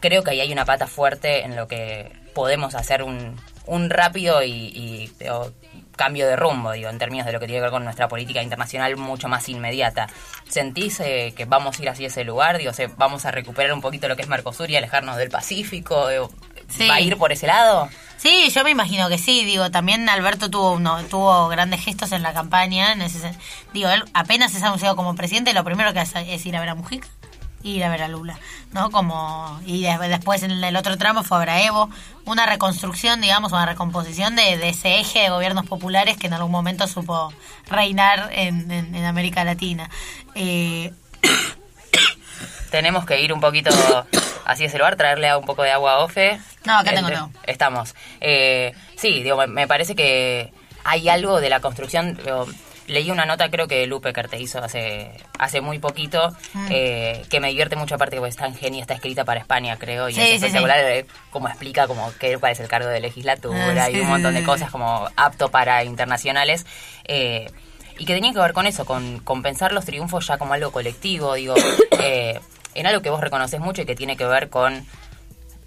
creo que ahí hay una pata fuerte en lo que podemos hacer un, un rápido y, y, digo, cambio de rumbo, digo, en términos de lo que tiene que ver con nuestra política internacional mucho más inmediata. ¿Sentís eh, que vamos a ir hacia ese lugar? Digo, se- ¿Vamos a recuperar un poquito lo que es Mercosur y alejarnos del Pacífico? Digo, Sí. ¿Va a ir por ese lado? Sí, yo me imagino que sí. Digo, también Alberto tuvo uno, tuvo grandes gestos en la campaña. En ese, sen- digo, él apenas es anunciado como presidente, lo primero que hace es ir a ver a Mujica ir a ver a Lula, ¿no? Como y de- después en el otro tramo fue a ver a Evo, una reconstrucción, digamos, una recomposición de, de ese eje de gobiernos populares que en algún momento supo reinar en, en- en América Latina. Eh, Tenemos que ir un poquito hacia ese lugar, traerle a un poco de agua a Ofe. No, acá tengo todo. Estamos. Eh, sí, digo, me, me parece que hay algo de la construcción. digo, leí una nota, creo que Lupe te hizo hace, hace muy poquito, Mm. eh, que me divierte mucho, aparte porque está en genio, está escrita para España, creo, y Sí, es sí, espectacular eh, como explica como qué, cuál es el cargo de legislatura Ah, y sí, un sí, montón sí, de sí. cosas como apto para internacionales. eh, y que tenía que ver con eso, con, con pensar los triunfos ya como algo colectivo, digo, eh, en algo que vos reconoces mucho y que tiene que ver con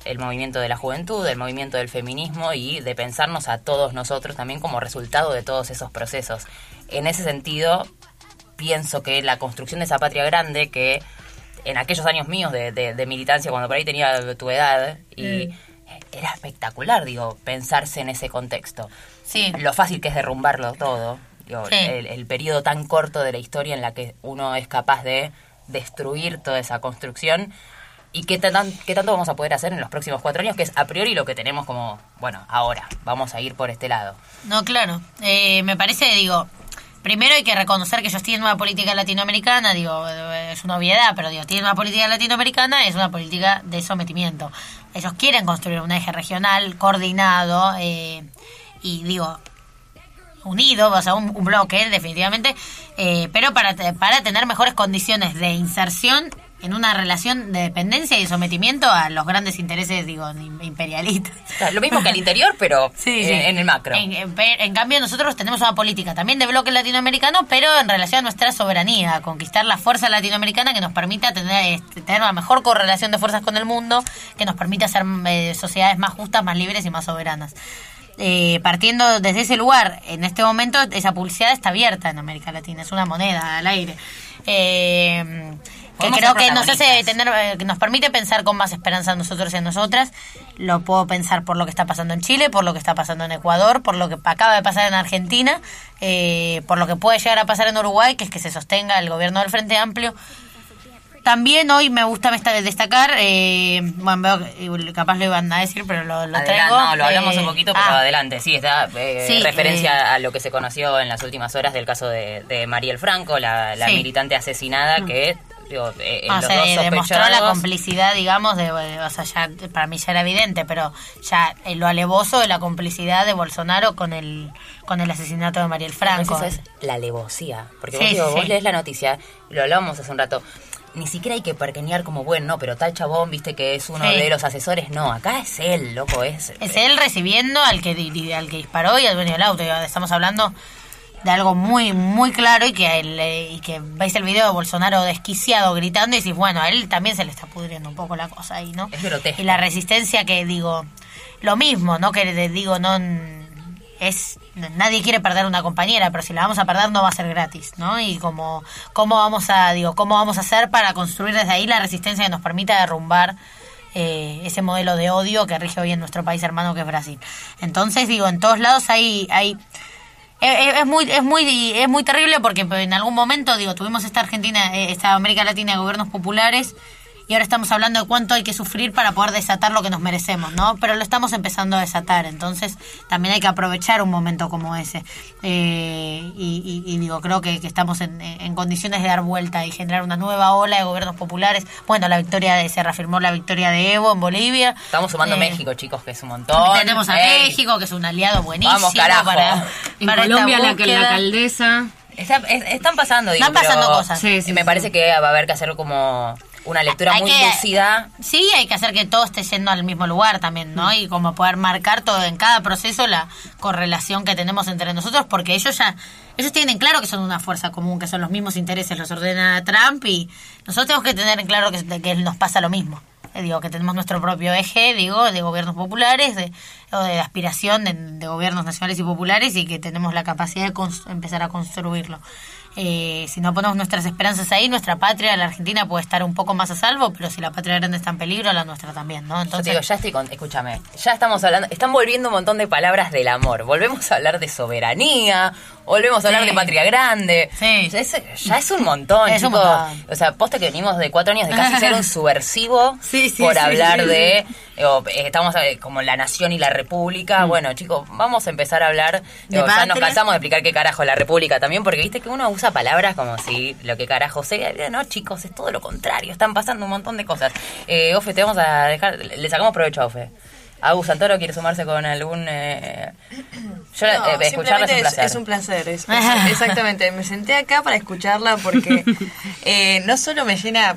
el movimiento de la juventud, el movimiento del feminismo y de pensarnos a todos nosotros también como resultado de todos esos procesos. En ese sentido, pienso que la construcción de esa patria grande que en aquellos años míos de, de- de militancia, cuando por ahí tenía tu edad, y era espectacular, digo, pensarse en ese contexto. sí. Lo fácil que es derrumbarlo todo, digo, Sí. el, el periodo tan corto de la historia en la que uno es capaz de destruir toda esa construcción y qué, tan, qué tanto vamos a poder hacer en los próximos cuatro años, que es a priori lo que tenemos como, bueno, ahora, vamos a ir por este lado. No, claro. Eh, me parece, digo, primero hay que reconocer que ellos tienen una política latinoamericana, digo, eh, es una obviedad, pero digo, tienen una política latinoamericana, es una política de sometimiento. Ellos quieren construir un eje regional coordinado eh, y, digo, unido, o sea, un, bloque, definitivamente, eh, pero para, para tener mejores condiciones de inserción en una relación de dependencia y de sometimiento a los grandes intereses, digo, imperialistas. O sea, lo mismo que al interior, pero Sí, en, sí. en el macro. En, en- en cambio, nosotros tenemos una política también de bloque latinoamericano, pero en relación a nuestra soberanía, a conquistar la fuerza latinoamericana que nos permita tener, este, tener una mejor correlación de fuerzas con el mundo, que nos permita ser eh, sociedades más justas, más libres y más soberanas. Eh, partiendo desde ese lugar, en este momento esa publicidad está abierta en América Latina, es una moneda al aire. Eh, que creo que nos hace tener eh, nos permite pensar con más esperanza en nosotros y en nosotras. Lo puedo pensar por lo que está pasando en Chile, por lo que está pasando en Ecuador, por lo que acaba de pasar en Argentina, eh, por lo que puede llegar a pasar en Uruguay, que es que se sostenga el gobierno del Frente Amplio. También hoy me gusta esta- destacar, eh, bueno, veo capaz lo iban a decir, pero lo, lo Adelante, traigo. no, lo hablamos eh, un poquito, pero ah, adelante. Sí, está eh, Sí, referencia a lo que se conoció en las últimas horas del caso de, de Mariel Franco, la, la Sí. Mm. militante asesinada que digo, eh, en O sea, demostró la complicidad, digamos, de, eh, o sea, ya para mí ya era evidente, pero ya eh, lo alevoso de la complicidad de Bolsonaro con el con el asesinato de Mariel Franco. Eso es la alevosía. Porque Sí, vos, digo, sí, vos lees la noticia, lo hablábamos hace un rato, ni siquiera hay que perqueñar como, bueno, no, pero tal chabón, viste que es uno Sí. de los asesores. No, acá es él, loco, es... Es él recibiendo al que al que disparó y al dueño del auto. Y Estamos hablando de algo muy muy claro y que el, eh, y que veis el video de Bolsonaro desquiciado gritando y decís, bueno, a él también se le está pudriendo un poco la cosa ahí, ¿no? Es grotesco. Y la resistencia que digo, lo mismo, ¿no? Que le digo, no es nadie quiere perder una compañera, pero si la vamos a perder no va a ser gratis, ¿no? Y como cómo vamos a digo, cómo vamos a hacer para construir desde ahí la resistencia que nos permita derrumbar eh, ese modelo de odio que rige hoy en nuestro país hermano que es Brasil. Entonces, digo, en todos lados hay hay es, es muy es muy es muy terrible porque en algún momento digo tuvimos esta Argentina eh, esta América Latina de gobiernos populares y ahora estamos hablando de cuánto hay que sufrir para poder desatar lo que nos merecemos, ¿no? Pero lo estamos empezando a desatar, entonces también hay que aprovechar un momento como ese. Eh, y, y- y digo, creo que, que estamos en, en condiciones de dar vuelta y generar una nueva ola de gobiernos populares. Bueno, la victoria de, se reafirmó la victoria de Evo en Bolivia. Estamos sumando Eh, México, chicos, que es un montón. Tenemos a Ey, México, que es un aliado buenísimo Vamos, carajo. para, En para Colombia la, la alcaldesa. está- es- están pasando, digo, Están pasando pero cosas. Sí, sí, me sí. parece que va a haber que hacer como una lectura Hay muy que- lúcida. Sí, hay que hacer que todo esté yendo al mismo lugar también, ¿no? Y como poder marcar todo en cada proceso la correlación que tenemos entre nosotros, porque ellos ya, ellos tienen claro que son una fuerza común, que son los mismos intereses, los ordena Trump y nosotros tenemos que tener en claro que, que nos pasa lo mismo. Eh, digo, que tenemos nuestro propio eje, digo, de gobiernos populares, de, o de aspiración de, de gobiernos nacionales y populares y que tenemos la capacidad de cons- empezar a construirlo. Eh, si no ponemos nuestras esperanzas ahí, nuestra patria, la Argentina, puede estar un poco más a salvo, pero si la patria grande está en peligro, la nuestra también, ¿no? Yo Entonces, te digo, ya estoy con. Escúchame, ya estamos hablando. Están volviendo un montón de palabras del amor. Volvemos a hablar de soberanía. Volvemos a hablar Sí. de patria grande. Sí. Ya es, ya es un montón, Es un chicos. montón. O sea, posta que venimos de cuatro años de casi ser un subversivo Sí, sí, por hablar de. Eh, estamos eh, como la nación y la república. Bueno, chicos, vamos a empezar a hablar. Mm. Digo, ya nos cansamos de explicar qué carajo es la república también, porque viste que uno usa palabras como si lo que carajo sea. No, chicos, es todo lo contrario. Están pasando un montón de cosas. Eh, Ofe, te vamos a dejar. Le sacamos provecho a Ofe. Agus Santoro quiere sumarse con algún. Eh, yo, No, eh, escucharla es un placer. Es, un placer, es- exactamente. Me senté acá para escucharla porque eh, no solo me llena.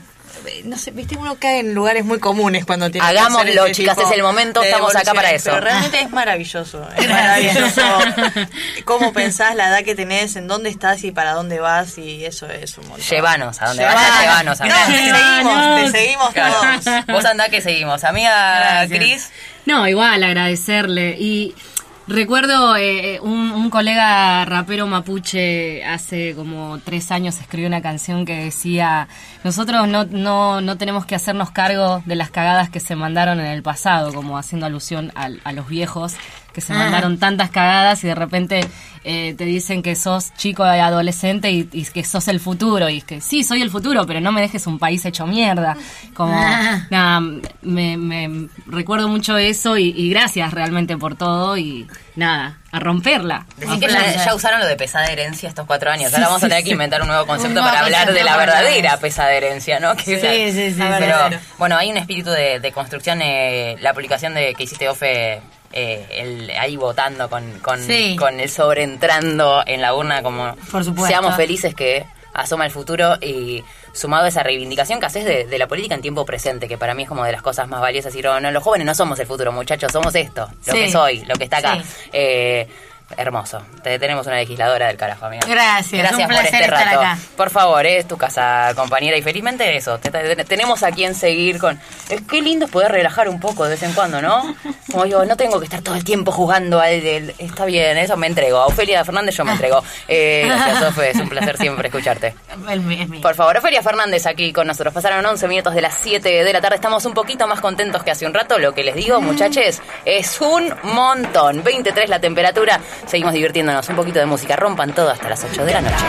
No sé, viste, uno cae en lugares muy comunes cuando tiene Hagámoslo, este chicas, es el momento, estamos acá para eso. Pero realmente es maravilloso. Es maravilloso cómo pensás, la edad que tenés, en dónde estás y para dónde vas, y eso es un montón. Llévanos, a donde Llevanos. vayas, llévanos. No, amiga. te seguimos, te seguimos Claro. todos. Vos andá que seguimos. Amiga Gracias. Cris, No, igual agradecerle. Y recuerdo eh, un, un colega rapero mapuche hace como tres años escribió una canción que decía, nosotros no, no, no tenemos que hacernos cargo de las cagadas que se mandaron en el pasado, como haciendo alusión al- a, los viejos que se Ah. mandaron tantas cagadas y de repente eh, te dicen que sos chico y adolescente y, y que sos el futuro. Y es que sí, soy el futuro, pero no me dejes un país hecho mierda. Como, Ah. nada, me, me recuerdo mucho eso y, y gracias realmente por todo y nada, a romperla. Decí que ya, ya usaron lo de pesada herencia estos cuatro años. Ahora vamos a tener que inventar un nuevo concepto Un para hablar de la verdadera hablar. pesada herencia, ¿no? Que Sí, sí, sí, Pero, bueno, hay un espíritu de, de construcción. eh, la publicación de que hiciste, Ofe, eh, el, ahí votando con, con, Sí. con el sobre entrando en la urna, como Por supuesto. seamos felices que asoma el futuro y sumado a esa reivindicación que haces de, de la política en tiempo presente, que para mí es como de las cosas más valiosas. Y no, no, los jóvenes no somos el futuro, muchachos, somos esto, lo Sí. que soy, lo que está acá. Sí. Eh, hermoso. Te, tenemos una legisladora del carajo, amiga. Gracias, Gracias un por placer este estar rato. acá. Por favor, es tu casa, compañera. Y felizmente eso, te- te- tenemos a quien seguir con... Es que lindo es poder relajar un poco de vez en cuando, ¿no? Como digo, no tengo que estar todo el tiempo jugando al... del- Está bien, eso me entrego. A Ofelia Fernández yo me entrego. Eh, gracias, Ofe. Es un placer siempre escucharte. Por favor, Ofelia Fernández aquí con nosotros. Pasaron 11 minutos de las 7 de la tarde. Estamos un poquito más contentos que hace un rato. Lo que les digo, muchachos, es un montón. 23 la temperatura. Seguimos divirtiéndonos. Un poquito de música. Rompan todo hasta las 8 de la noche.